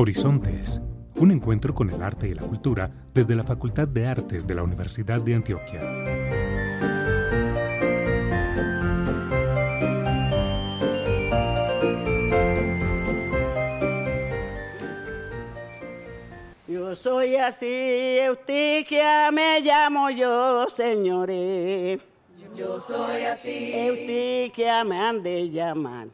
Horizontes, un encuentro con el arte y la cultura desde la Facultad de Artes de la Universidad de Antioquia. Yo soy así, Eutiquia me llamo yo, señores. Yo soy así. Eutiquia me han de llamar.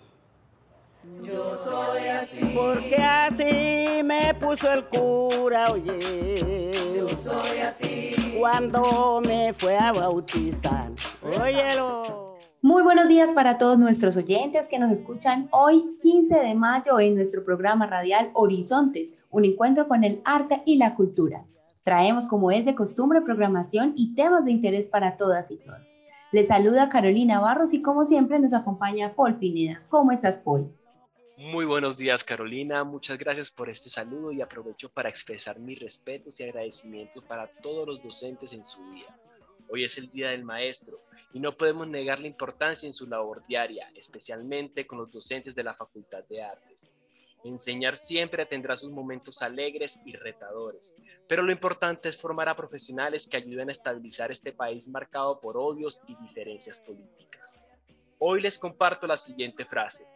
Yo soy así. Porque así me puso el cura, oye. Yo soy así. Cuando me fue a bautizar. Óyelo. Muy buenos días para todos nuestros oyentes que nos escuchan hoy 15 de mayo en nuestro programa radial Horizontes, un encuentro con el arte y la cultura. Traemos como es de costumbre programación y temas de interés para todas y todos. Les saluda Carolina Barros y como siempre nos acompaña Paul Pineda. ¿Cómo estás, Paul? Muy buenos días Carolina, muchas gracias por este saludo y aprovecho para expresar mis respetos y agradecimientos para todos los docentes en su día. Hoy es el Día del Maestro y no podemos negar la importancia en su labor diaria, especialmente con los docentes de la Facultad de Artes. Enseñar siempre tendrá sus momentos alegres y retadores, pero lo importante es formar a profesionales que ayuden a estabilizar este país marcado por odios y diferencias políticas. Hoy les comparto la siguiente frase.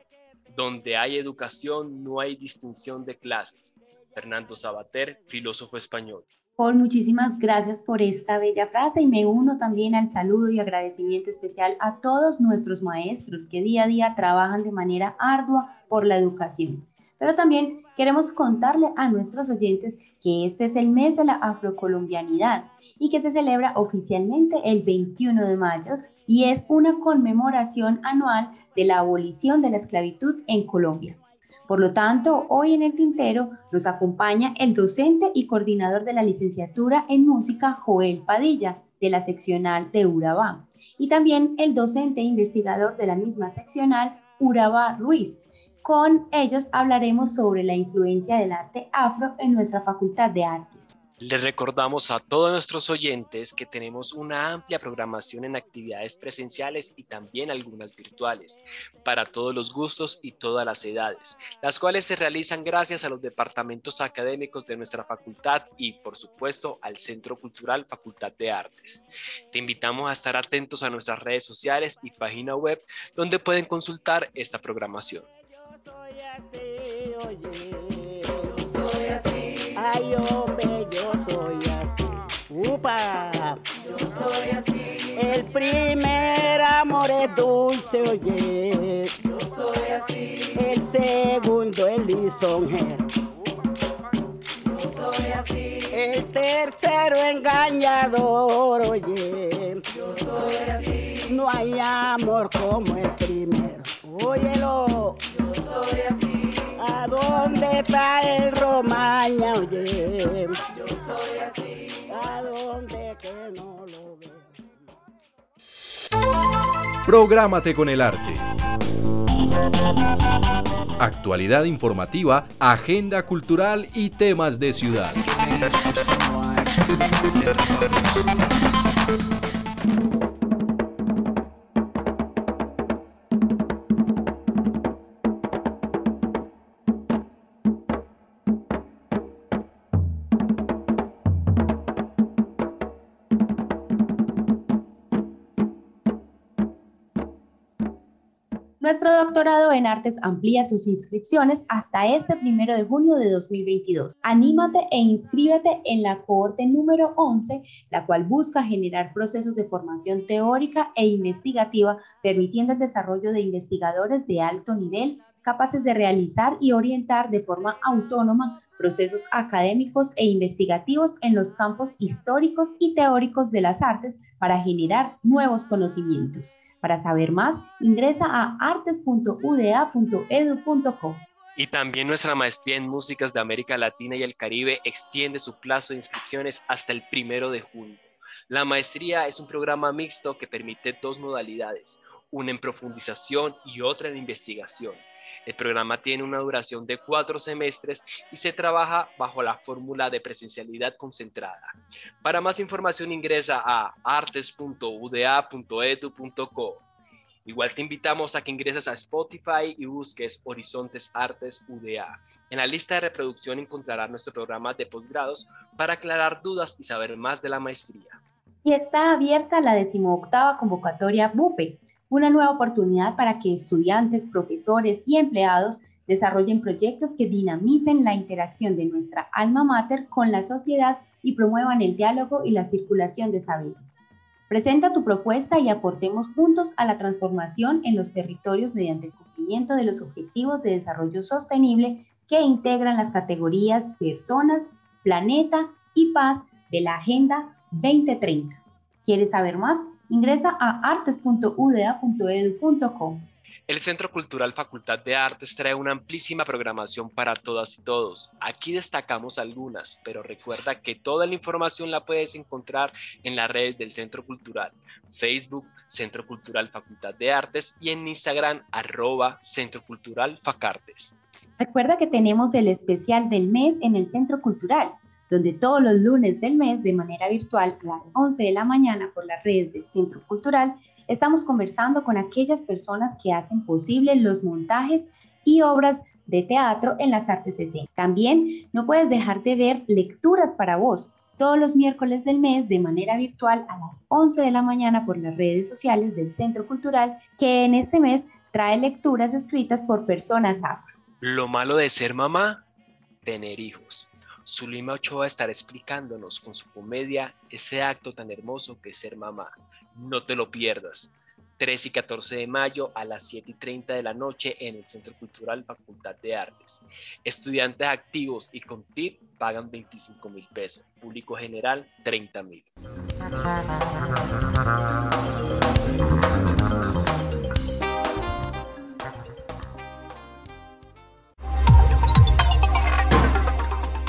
Donde hay educación no hay distinción de clases. Fernando Sabater, filósofo español. Paul, muchísimas gracias por esta bella frase y me uno también al saludo y agradecimiento especial a todos nuestros maestros que día a día trabajan de manera ardua por la educación. Pero también queremos contarle a nuestros oyentes que este es el mes de la afrocolombianidad y que se celebra oficialmente el 21 de mayo y es una conmemoración anual de la abolición de la esclavitud en Colombia. Por lo tanto, hoy en el Tintero nos acompaña el docente y coordinador de la licenciatura en música, Joel Padilla, de la seccional de Urabá, y también el docente e investigador de la misma seccional, Urabá Ruiz. Con ellos hablaremos sobre la influencia del arte afro en nuestra Facultad de Artes. Les recordamos a todos nuestros oyentes que tenemos una amplia programación en actividades presenciales y también algunas virtuales, para todos los gustos y todas las edades, las cuales se realizan gracias a los departamentos académicos de nuestra facultad y, por supuesto, al Centro Cultural Facultad de Artes. Te invitamos a estar atentos a nuestras redes sociales y página web, donde pueden consultar esta programación. Yo soy así, oye. Primer amor es dulce, oye. Yo soy así. El segundo es lisonjero. Yo soy así. El tercero engañador, oye. Yo soy así. No hay amor como el primero. Óyelo. Yo soy así. ¿A dónde está el romaña, oye? Yo soy así. ¿A dónde que no lo Prográmate con el arte. Actualidad informativa, agenda cultural y temas de ciudad. Nuestro doctorado en artes amplía sus inscripciones hasta este primero de junio de 2022. Anímate e inscríbete en la cohorte número 11, la cual busca generar procesos de formación teórica e investigativa, permitiendo el desarrollo de investigadores de alto nivel capaces de realizar y orientar de forma autónoma procesos académicos e investigativos en los campos históricos y teóricos de las artes para generar nuevos conocimientos. Para saber más, ingresa a artes.uda.edu.co. Y también nuestra maestría en músicas de América Latina y el Caribe extiende su plazo de inscripciones hasta el primero de junio. La maestría es un programa mixto que permite dos modalidades, una en profundización y otra en investigación. El programa tiene una duración de cuatro semestres y se trabaja bajo la fórmula de presencialidad concentrada. Para más información ingresa a artes.uda.edu.co. Igual te invitamos a que ingreses a Spotify y busques Horizontes Artes UDA. En la lista de reproducción encontrará nuestro programa de posgrados para aclarar dudas y saber más de la maestría. Y está abierta la decimoctava convocatoria BUPE, una nueva oportunidad para que estudiantes, profesores y empleados desarrollen proyectos que dinamicen la interacción de nuestra alma mater con la sociedad y promuevan el diálogo y la circulación de saberes. Presenta tu propuesta y aportemos juntos a la transformación en los territorios mediante el cumplimiento de los objetivos de desarrollo sostenible que integran las categorías personas, planeta y paz de la Agenda 2030. ¿Quieres saber más? Ingresa a artes.uda.edu.com. El Centro Cultural Facultad de Artes trae una amplísima programación para todas y todos. Aquí destacamos algunas, pero recuerda que toda la información la puedes encontrar en las redes del Centro Cultural, Facebook, Centro Cultural Facultad de Artes y en Instagram, arroba Centro Cultural Facartes. Recuerda que tenemos el especial del mes en el Centro Cultural donde todos los lunes del mes, de manera virtual, a las 11 de la mañana por las redes del Centro Cultural, estamos conversando con aquellas personas que hacen posible los montajes y obras de teatro en las artes escénicas. También no puedes dejar de ver lecturas para vos todos los miércoles del mes de manera virtual a las 11 de la mañana por las redes sociales del Centro Cultural, que en este mes trae lecturas escritas por personas afro. Lo malo de ser mamá, tener hijos. Zulima Ochoa estará explicándonos con su comedia ese acto tan hermoso que es ser mamá. No te lo pierdas. 13 y 14 de mayo a las 7 y 30 de la noche en el Centro Cultural Facultad de Artes. Estudiantes activos y con TIP pagan 25 mil pesos. Público general 30 mil.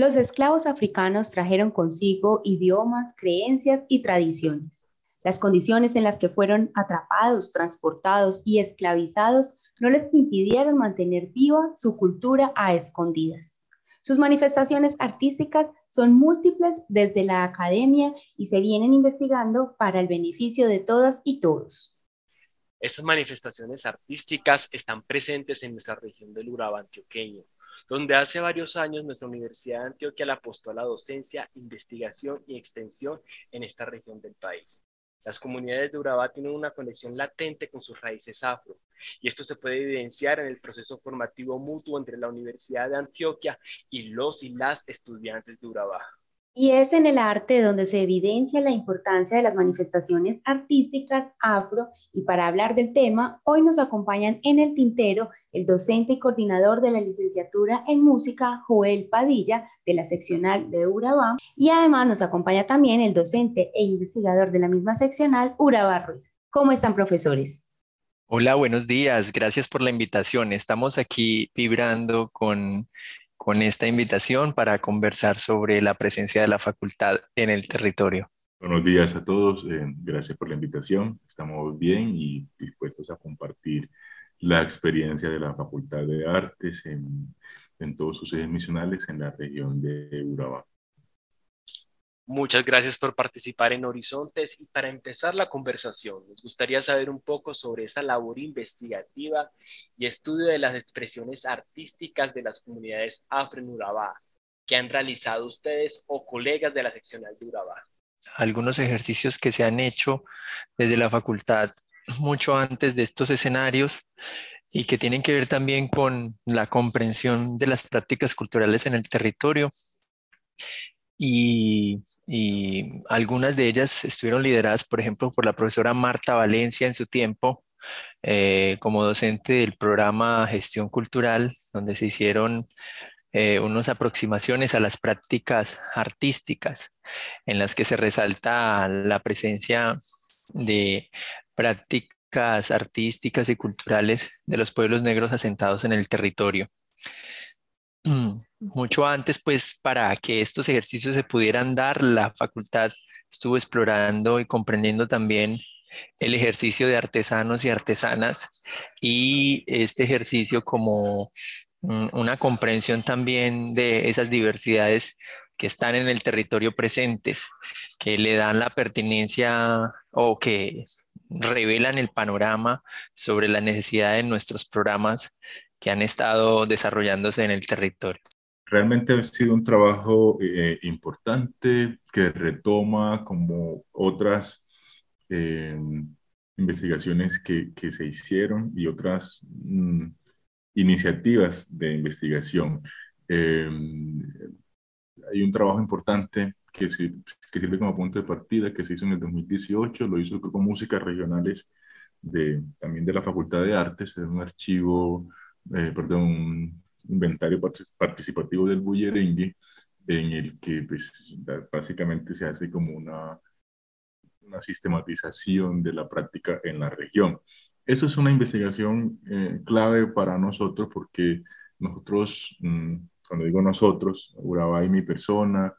Los esclavos africanos trajeron consigo idiomas, creencias y tradiciones. Las condiciones en las que fueron atrapados, transportados y esclavizados no les impidieron mantener viva su cultura a escondidas. Sus manifestaciones artísticas son múltiples desde la academia y se vienen investigando para el beneficio de todas y todos. Estas manifestaciones artísticas están presentes en nuestra región del Urabá antioqueño, donde hace varios años nuestra Universidad de Antioquia le apostó a la docencia, investigación y extensión en esta región del país. Las comunidades de Urabá tienen una conexión latente con sus raíces afro, y esto se puede evidenciar en el proceso formativo mutuo entre la Universidad de Antioquia y los y las estudiantes de Urabá. Y es en el arte donde se evidencia la importancia de las manifestaciones artísticas afro. Y para hablar del tema, hoy nos acompañan en el tintero el docente y coordinador de la licenciatura en música, Joel Padilla, de la seccional de Urabá. Y además nos acompaña también el docente e investigador de la misma seccional, Urabá Ruiz. ¿Cómo están, profesores? Hola, buenos días. Gracias por la invitación. Estamos aquí vibrando con con esta invitación para conversar sobre la presencia de la facultad en el territorio. Buenos días a todos, eh, gracias por la invitación. Estamos bien y dispuestos a compartir la experiencia de la Facultad de Artes en, en todos sus ejes misionales en la región de Urabá. Muchas gracias por participar en Horizontes y para empezar la conversación, nos gustaría saber un poco sobre esa labor investigativa y estudio de las expresiones artísticas de las comunidades afro en Urabá que han realizado ustedes o colegas de la seccional de Urabá. Algunos ejercicios que se han hecho desde la facultad mucho antes de estos escenarios y que tienen que ver también con la comprensión de las prácticas culturales en el territorio y, algunas de ellas estuvieron lideradas, por ejemplo, por la profesora Marta Valencia en su tiempo, eh, como docente del programa Gestión Cultural, donde se hicieron eh, unas aproximaciones a las prácticas artísticas, en las que se resalta la presencia de prácticas artísticas y culturales de los pueblos negros asentados en el territorio. mucho antes, pues para que estos ejercicios se pudieran dar, la facultad estuvo explorando y comprendiendo también el ejercicio de artesanos y artesanas y este ejercicio como una comprensión también de esas diversidades que están en el territorio presentes, que le dan la pertinencia o que revelan el panorama sobre la necesidad de nuestros programas que han estado desarrollándose en el territorio. Realmente ha sido un trabajo eh, importante que retoma como otras eh, investigaciones que, que, se hicieron y otras mm, iniciativas de investigación. Eh, hay un trabajo importante que, sirve como punto de partida que se hizo en el 2018, lo hizo con músicas regionales de, también de la Facultad de Artes, es un archivo, perdón, inventario participativo del bullerengue, en el que pues, básicamente se hace como una, sistematización de la práctica en la región. Eso es una investigación eh, clave para nosotros porque nosotros, mm, cuando digo nosotros, Urabá y mi persona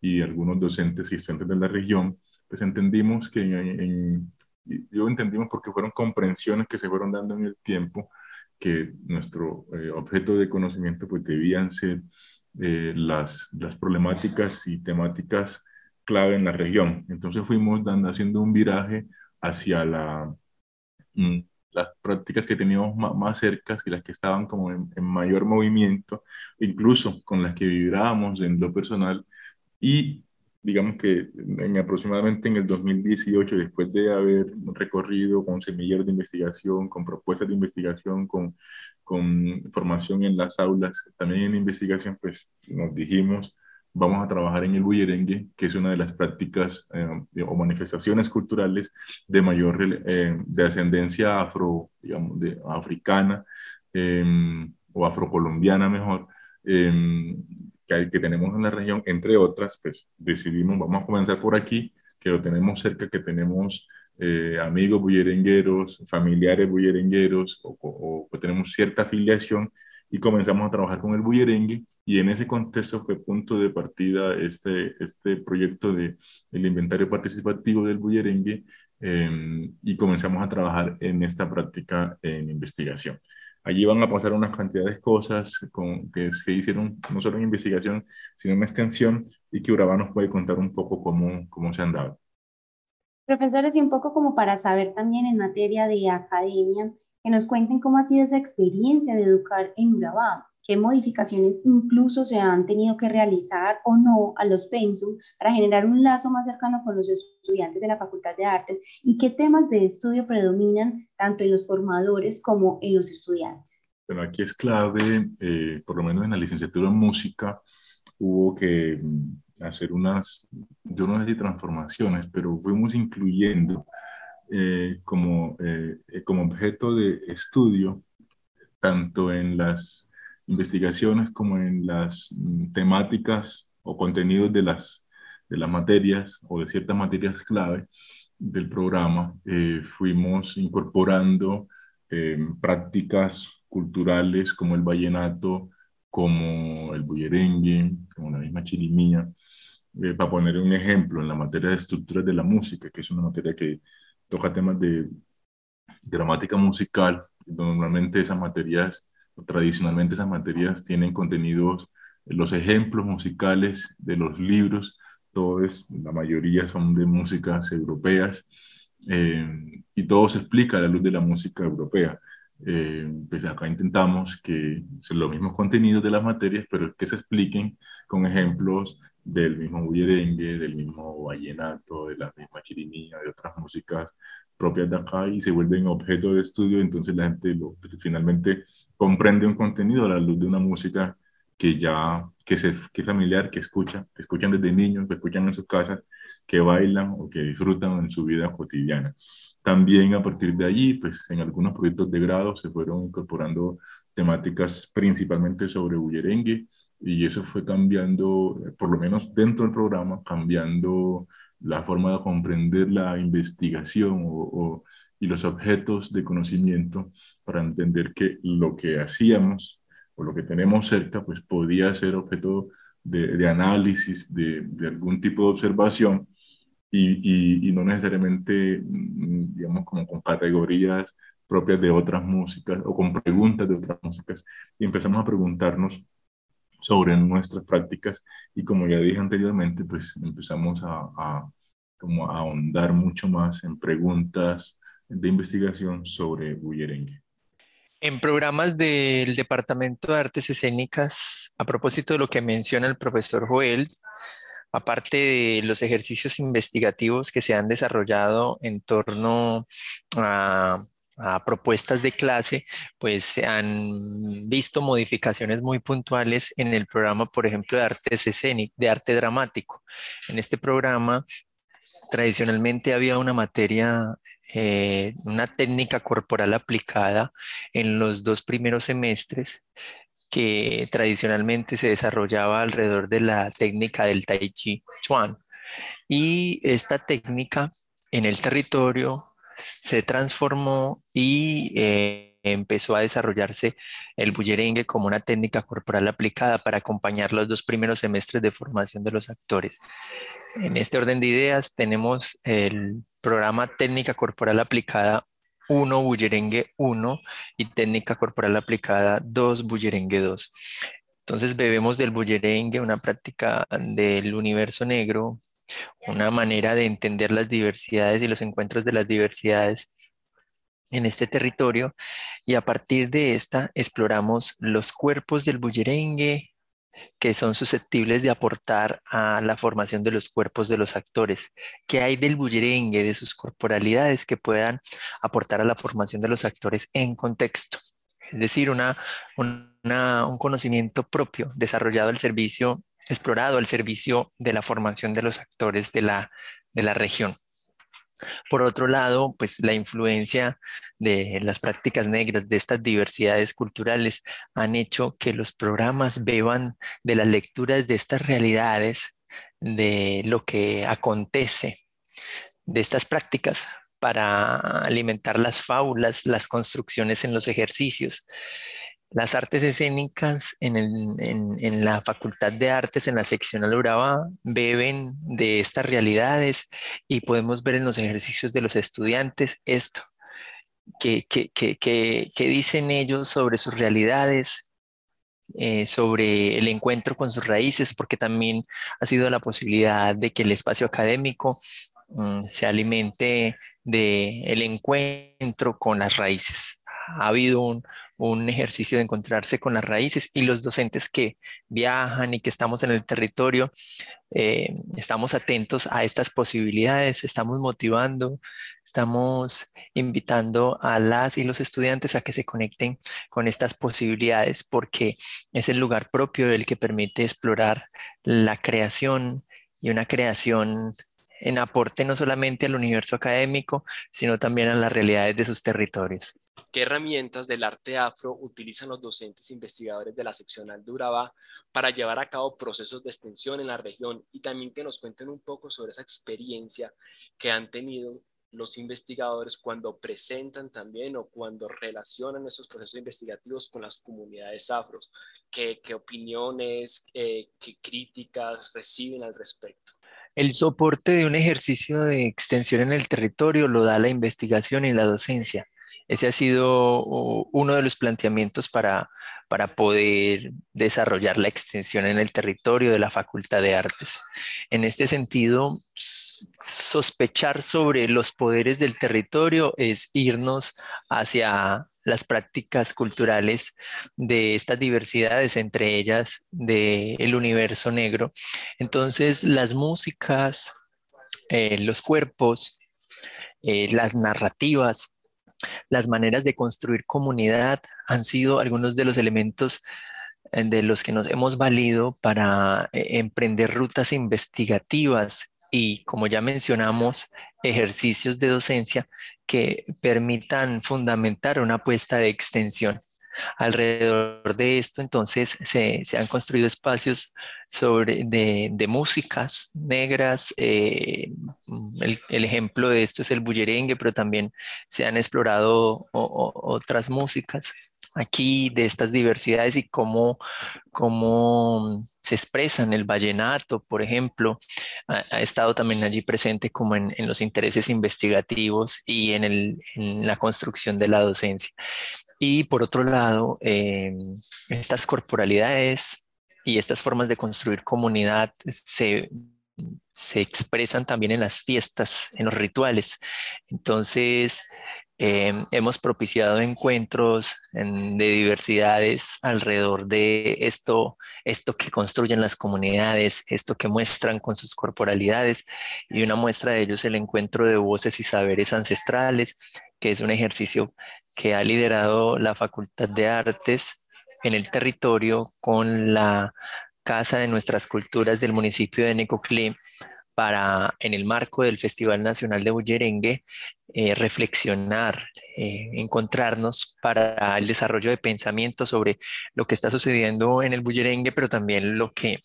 y algunos docentes y estudiantes de la región, pues entendimos que yo entendimos porque fueron comprensiones que se fueron dando en el tiempo que nuestro eh, objeto de conocimiento pues debían ser eh, las, las problemáticas y temáticas clave en la región. Entonces fuimos dando, haciendo un viraje hacia la, mm, las prácticas que teníamos más, cercas y las que estaban como en, mayor movimiento, incluso con las que vibrábamos en lo personal. Y digamos que en aproximadamente en el 2018, después de haber recorrido con semilleros de investigación, con propuestas de investigación, con, con formación en las aulas, también en investigación, pues nos dijimos, vamos a trabajar en el bullerengue, que es una de las prácticas eh, o manifestaciones culturales de mayor eh, de ascendencia afro, digamos, africana em, o afrocolombiana mejor, que, que, tenemos en la región, entre otras, pues decidimos, vamos a comenzar por aquí, que lo tenemos cerca, que tenemos eh, amigos bullerengueros, familiares bullerengueros, o, o tenemos cierta afiliación, y comenzamos a trabajar con el bullerengue y en ese contexto fue punto de partida este, este proyecto de el inventario participativo del bullerengue em, y comenzamos a trabajar en esta práctica en investigación. Allí van a pasar unas cantidades de cosas con, que se hicieron no solo en investigación, sino en extensión y que Urabá nos puede contar un poco cómo, cómo se han dado. Profesores, y un poco como para saber también en materia de academia, que nos cuenten cómo ha sido esa experiencia de educar en Urabá, qué modificaciones incluso se han tenido que realizar o no a los pensum para generar un lazo más cercano con los estudiantes de la Facultad de Artes y qué temas de estudio predominan tanto en los formadores como en los estudiantes. Bueno, aquí es clave, eh, por lo menos en la licenciatura en música, hubo que mm, hacer unas, yo no sé si transformaciones, pero fuimos incluyendo eh, como, eh, como objeto de estudio, tanto en las investigaciones como en las mm, temáticas o contenidos de las, de las materias o de ciertas materias clave del programa, eh, fuimos incorporando prácticas culturales como el vallenato, como el bullerengue, como la misma chirimía, para poner un ejemplo en la materia de estructuras de la música, que es una materia que toca temas de gramática musical. Normalmente esas materias, tradicionalmente esas materias tienen contenidos, los ejemplos musicales de los libros, todos, la mayoría son de músicas europeas, eh, y todo se explica a la luz de la música europea. Eh, pues acá intentamos que son los mismos contenidos de las materias, pero que se expliquen con ejemplos del mismo bullerengue, del mismo vallenato, de la misma chirimía, de otras músicas propias de acá y se vuelven objeto de estudio, entonces la gente lo, finalmente comprende un contenido a la luz de una música que ya, que, se, que es familiar, que escucha, que escuchan desde niños, que escuchan en sus casas, que bailan o que disfrutan en su vida cotidiana. También a partir de allí, pues en algunos proyectos de grado se fueron incorporando temáticas principalmente sobre bullerengue, y eso fue cambiando, por lo menos dentro del programa, cambiando la forma de comprender la investigación o, y los objetos de conocimiento para entender que lo que hacíamos o lo que tenemos cerca, pues podía ser objeto de, análisis, de, algún tipo de observación y, no necesariamente, mm, digamos, como con categorías propias de otras músicas o con preguntas de otras músicas. Y empezamos a preguntarnos sobre nuestras prácticas y como ya dije anteriormente, pues empezamos a como a ahondar mucho más en preguntas de investigación sobre bullerengue. En programas del Departamento de Artes Escénicas, a propósito de lo que menciona el profesor Joel, aparte de los ejercicios investigativos que se han desarrollado en torno a, propuestas de clase, pues se han visto modificaciones muy puntuales en el programa, por ejemplo, de artes escénicas, de arte dramático. En este programa, tradicionalmente había una materia eh, una técnica corporal aplicada en los dos primeros semestres que tradicionalmente se desarrollaba alrededor de la técnica del Tai Chi Chuan. Y esta técnica en el territorio se transformó y eh, empezó a desarrollarse el bullerengue como una técnica corporal aplicada para acompañar los dos primeros semestres de formación de los actores. En este orden de ideas tenemos el programa Técnica Corporal Aplicada 1, Bullerengue 1 y Técnica Corporal Aplicada 2, Bullerengue 2. Entonces bebemos del bullerengue, una práctica del universo negro, una manera de entender las diversidades y los encuentros de las diversidades en este territorio y a partir de esta exploramos los cuerpos del bullerengue, que son susceptibles de aportar a la formación de los cuerpos de los actores. ¿Qué hay del bullerengue, de sus corporalidades que puedan aportar a la formación de los actores en contexto? Es decir, una, un conocimiento propio desarrollado al servicio, explorado al servicio de la formación de los actores de la, de la región. Por otro lado, pues la influencia de las prácticas negras, de estas diversidades culturales, han hecho que los programas beban de las lecturas de estas realidades, de lo que acontece, de estas prácticas para alimentar las fábulas, las construcciones en los ejercicios. Las artes escénicas en, la Facultad de Artes, en la sección Urabá, beben de estas realidades y podemos ver en los ejercicios de los estudiantes esto, que, dicen ellos sobre sus realidades, eh, sobre el encuentro con sus raíces, porque también ha sido la posibilidad de que el espacio académico mm, se alimente del encuentro con las raíces. Ha habido un, un ejercicio de encontrarse con las raíces y los docentes que viajan y que estamos en el territorio, eh, estamos atentos a estas posibilidades, estamos motivando, estamos invitando a las y los estudiantes a que se conecten con estas posibilidades porque es el lugar propio el que permite explorar la creación y una creación en aporte no solamente al universo académico, sino también a las realidades de sus territorios. ¿Qué herramientas del arte afro utilizan los docentes investigadores de la seccional de para llevar a cabo procesos de extensión en la región? Y también que nos cuenten un poco sobre esa experiencia que han tenido los investigadores cuando presentan también o cuando relacionan esos procesos investigativos con las comunidades afros. ¿Qué, qué opiniones, eh, qué críticas reciben al respecto? El soporte de un ejercicio de extensión en el territorio lo da la investigación y la docencia. Ese ha sido uno de los planteamientos para, para poder desarrollar la extensión en el territorio de la Facultad de Artes. En este sentido, sospechar sobre los poderes del territorio es irnos hacia las prácticas culturales de estas diversidades, entre ellas del universo negro. Entonces, las músicas, eh, los cuerpos, eh, las narrativas, las maneras de construir comunidad han sido algunos de los elementos eh, de los que nos hemos valido para eh, emprender rutas investigativas y, como ya mencionamos, ejercicios de docencia que permitan fundamentar una apuesta de extensión. Alrededor de esto, entonces, se, han construido espacios sobre, de, músicas negras. Eh, el, ejemplo de esto es el bullerengue, pero también se han explorado otras músicas. aquí de estas diversidades y cómo, cómo se expresan el vallenato, por ejemplo, ha, estado también allí presente como en, en los intereses investigativos y en, el, en, la construcción de la docencia. Y por otro lado, eh, estas corporalidades y estas formas de construir comunidad se se expresan también en las fiestas, en los rituales. Entonces, Em, hemos propiciado encuentros de diversidades alrededor de esto, esto que construyen las comunidades, esto que muestran con sus corporalidades y una muestra de ellos el encuentro de voces y saberes ancestrales, que es un ejercicio que ha liderado la Facultad de Artes en el territorio con la Casa de Nuestras Culturas del municipio de Necoclí para, en el marco del Festival Nacional de Bullerengue, eh, reflexionar, eh, encontrarnos para el desarrollo de pensamiento sobre lo que está sucediendo en el bullerengue, pero también lo que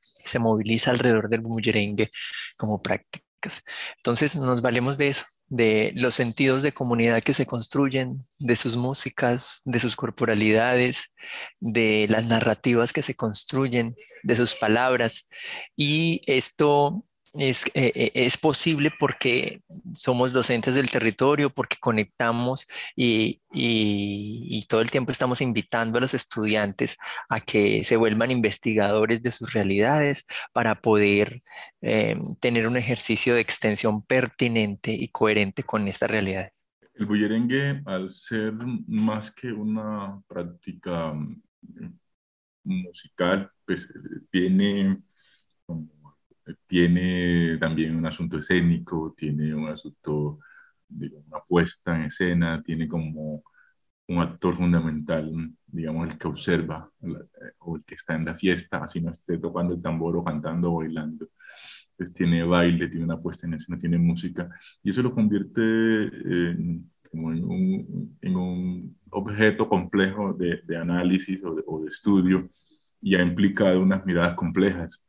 se moviliza alrededor del bullerengue como prácticas. Entonces nos valemos de eso, de los sentidos de comunidad que se construyen, de sus músicas, de sus corporalidades, de las narrativas que se construyen, de sus palabras. Y esto es, eh, eh, es, posible porque somos docentes del territorio, porque conectamos y, y, todo el tiempo estamos invitando a los estudiantes a que se vuelvan investigadores de sus realidades para poder eh, tener un ejercicio de extensión pertinente y coherente con estas realidades. El bullerengue, al ser más que una práctica mm, musical, pues tiene tiene también un asunto escénico, tiene un asunto de una puesta en escena, tiene como un actor fundamental, digamos, el que observa eh, o el que está en la fiesta, así no esté tocando el tambor o cantando o bailando. Pues tiene baile, tiene una puesta en escena, tiene música, y eso lo convierte en, como en, un, en un objeto complejo de, análisis o de, estudio y ha implicado unas miradas complejas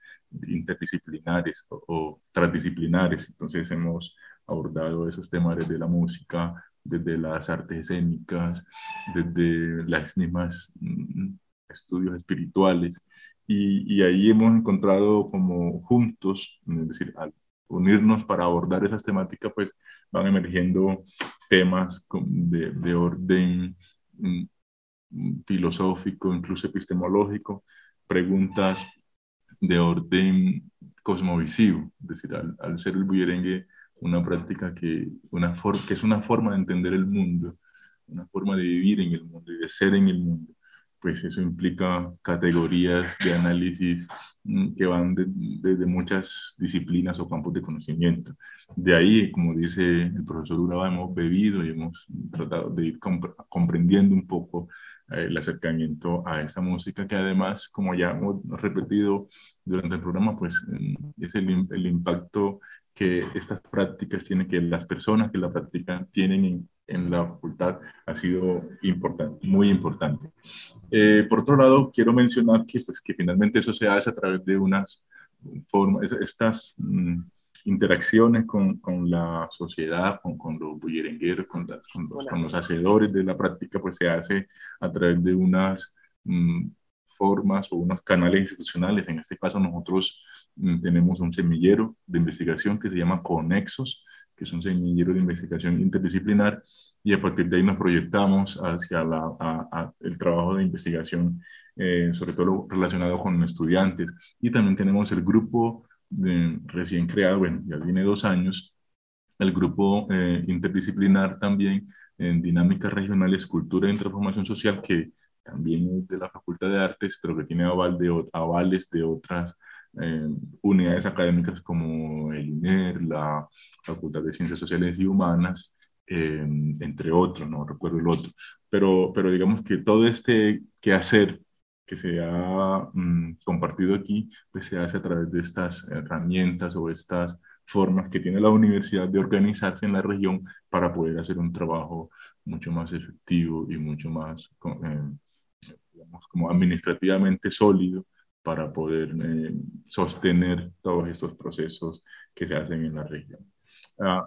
interdisciplinares o, transdisciplinares. Entonces hemos abordado esos temas desde la música, desde las artes escénicas, desde las mismas mm, estudios espirituales. Y, y, ahí hemos encontrado como juntos, es decir, al unirnos para abordar esas temáticas, pues van emergiendo temas de, de orden mm, filosófico, incluso epistemológico, preguntas de orden cosmovisivo, es decir, al, ser el bullerengue una práctica que, una que es una forma de entender el mundo, una forma de vivir en el mundo y de ser en el mundo, pues eso implica categorías de análisis mm, que van desde muchas disciplinas o campos de conocimiento. De ahí, como dice el profesor Uraba, hemos bebido y hemos tratado de ir comprendiendo un poco el acercamiento a esta música que además, como ya hemos repetido durante el programa, pues mm, es el, el impacto que estas prácticas tienen, que las personas que la practican tienen en, en la facultad ha sido importante, muy importante. Eh, por otro lado, quiero mencionar que, pues, que finalmente eso se hace a través de unas formas, estas mm, interacciones con, con, la sociedad, con, con los bullerengueros, con, con, los, con, los, hacedores de la práctica, pues se hace a través de unas mm, formas o unos canales institucionales. En este caso nosotros mm, tenemos un semillero de investigación que se llama Conexos, que es un semillero de investigación interdisciplinar, y a partir de ahí nos proyectamos hacia el trabajo de investigación, eh, sobre todo relacionado con estudiantes. Y también tenemos el grupo recién creado, bueno, ya tiene dos años, el grupo eh, interdisciplinar también en dinámicas regionales, cultura y transformación social, que también es de la Facultad de Artes, pero que tiene aval de, avales de otras eh, unidades académicas como el INER, la Facultad de Ciencias Sociales y Humanas, eh, entre otros, no recuerdo el otro. Pero, pero digamos que todo este quehacer que se ha mm, compartido aquí, pues se hace a través de estas herramientas o estas formas que tiene la universidad de organizarse en la región para poder hacer un trabajo mucho más efectivo y mucho más, eh, digamos, como administrativamente sólido para poder eh, sostener todos estos procesos que se hacen en la región. Ah,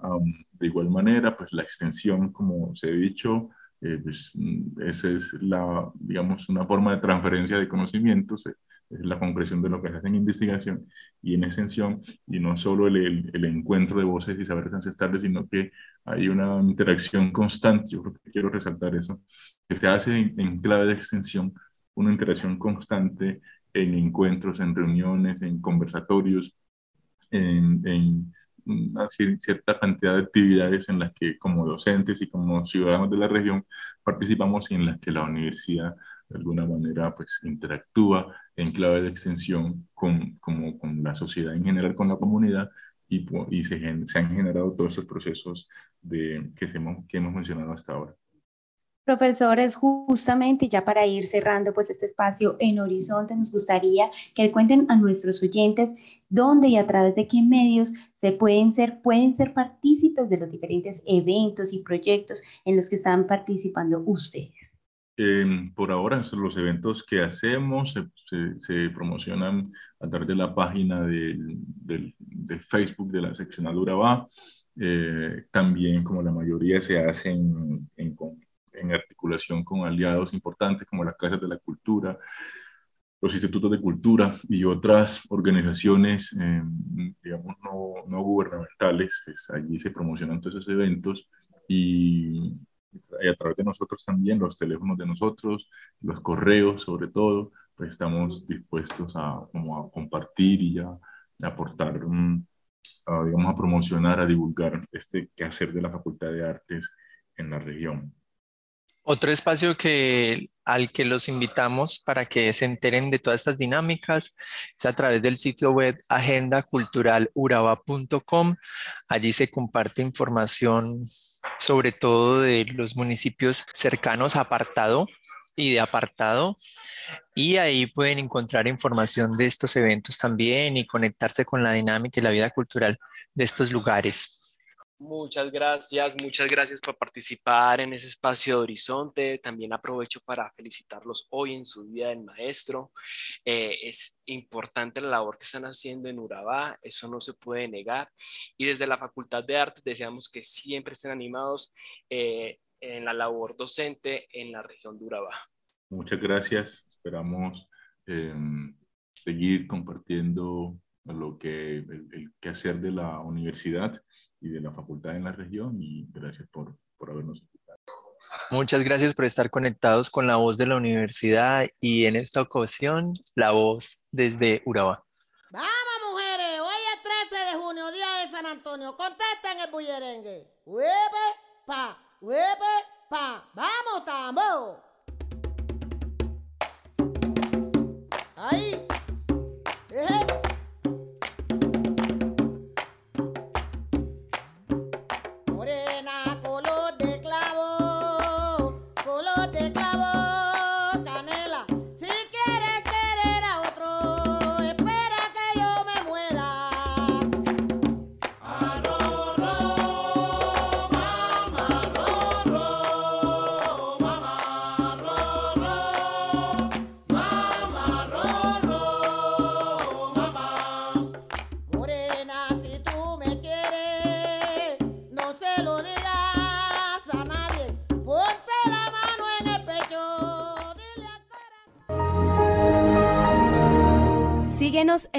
de igual manera, pues la extensión, como se ha dicho, eh, pues, mm, esa es la, digamos, una forma de transferencia de conocimientos, eh, es la concreción de lo que se hace en investigación y en extensión, y no solo el, el, encuentro de voces y saberes ancestrales, sino que hay una interacción constante, yo creo que quiero resaltar eso, que se hace en, en clave de extensión, una interacción constante en encuentros, en reuniones, en conversatorios, en, en una cierta cantidad de actividades en las que como docentes y como ciudadanos de la región participamos y en las que la universidad de alguna manera pues interactúa en clave de extensión con, como, con la sociedad en general, con la comunidad y, y se, han generado todos esos procesos de, que hemos mencionado hasta ahora. Profesores, justamente ya para ir cerrando pues este espacio en Horizonte, nos gustaría que cuenten a nuestros oyentes dónde y a través de qué medios se pueden ser, pueden ser partícipes de los diferentes eventos y proyectos en los que están participando ustedes. Eh, por ahora, los eventos que hacemos se, promocionan a través de la página de, Facebook de la seccionadura BA. Eh, también, como la mayoría, se hacen en, en en articulación con aliados importantes como las Casas de la Cultura, los institutos de cultura y otras organizaciones, eh, digamos, no, no gubernamentales. Pues allí se promocionan todos esos eventos y, y, a través de nosotros también, los teléfonos de nosotros, los correos sobre todo, pues estamos dispuestos a, como a compartir y a, a aportar, um, a, digamos, a promocionar, a divulgar este quehacer de la Facultad de Artes en la región. Otro espacio que, al que los invitamos para que se enteren de todas estas dinámicas es a través del sitio web agendaculturaluraba.com. Allí se comparte información sobre todo de los municipios cercanos a apartado y de apartado. Y ahí pueden encontrar información de estos eventos también y conectarse con la dinámica y la vida cultural de estos lugares. Muchas gracias, muchas gracias por participar en ese espacio de Horizonte. También aprovecho para felicitarlos hoy en su Día del Maestro. Eh, es importante la labor que están haciendo en Urabá, eso no se puede negar. Y desde la Facultad de Artes deseamos que siempre estén animados eh, en la labor docente en la región de Urabá. Muchas gracias, esperamos eh, seguir compartiendo lo que el, el quehacer de la universidad y de la facultad en la región y gracias por, por habernos invitado. Muchas gracias por estar conectados con la voz de la universidad y en esta ocasión la voz desde Urabá. Vamos mujeres, hoy es 13 de junio, día de San Antonio, contesten el bullerengue. Hueve, pa, hueve, pa, vamos tambo.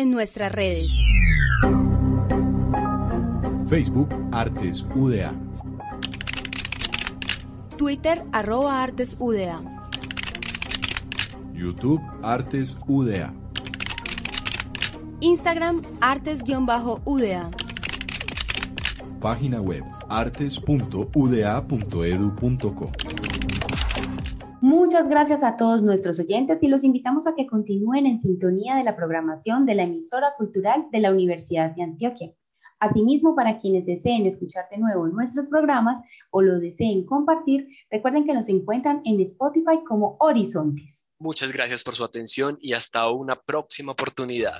En nuestras redes. Facebook Artes UDA. Twitter arroba Artes UDA. YouTube Artes UDA. Instagram Artes-UDA. Página web artes.uda.edu.co. Muchas gracias a todos nuestros oyentes y los invitamos a que continúen en sintonía de la programación de la emisora cultural de la Universidad de Antioquia. Asimismo, para quienes deseen escuchar de nuevo nuestros programas o lo deseen compartir, recuerden que nos encuentran en Spotify como Horizontes. Muchas gracias por su atención y hasta una próxima oportunidad.